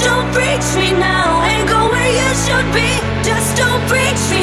Just don't preach me now and go where you should be. Just don't preach me.